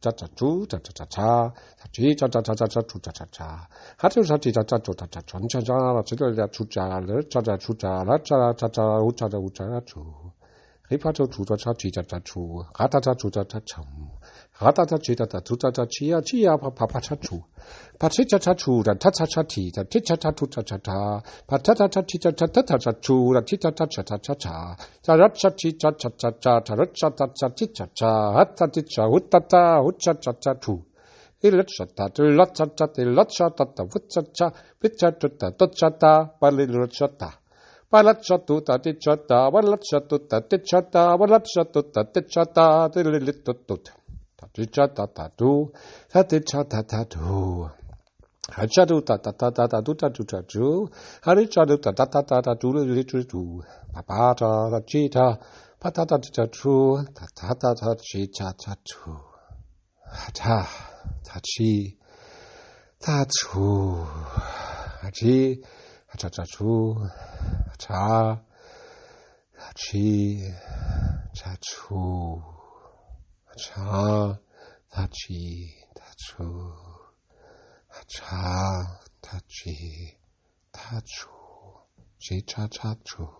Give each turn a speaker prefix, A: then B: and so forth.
A: 짜짜쭈 짜짜짜짜 사취 짜짜짜짜짜 주짜짜짜 하트 사취 짜짜쭈 짜짜 전차자라 지들자 주짜를 짜자 주짜라 짜짜짜 우짜자 우짜자 주 Hipato chutacha chitacha chu. Ratata chutacha chum. Ratata chitata cha chia chia cha, chu. Pachichacha chu cha cha ti da tichata cha ta. Patatacha chichacha cha chu da titata chatacha cha. cha, chichacha cha cha taracha tacha chichacha. Hatta ticha ta huchacha cha chu. Ilachata, ilachata, ilachata, wutchata, pichatuta, tuchata, balilachata. Balatshatu tatichata, balatshatu tatichata, balatshatu tatichata, tililitutut. Tatichata tatu, tatichata tatu. Hachadu ta ta ta ta ta tu ta tu ta tu. Harichadu ta ta ta ta ta tu li tu tu. Papata ta chita, patata ta tu, ta ta ta ta chita ta tu. Hata, ta chi, ta tu. Hachi, hacha ta tu. cha cha chi cha chu cha cha chi cha chu cha cha chi cha chu chi cha cha chu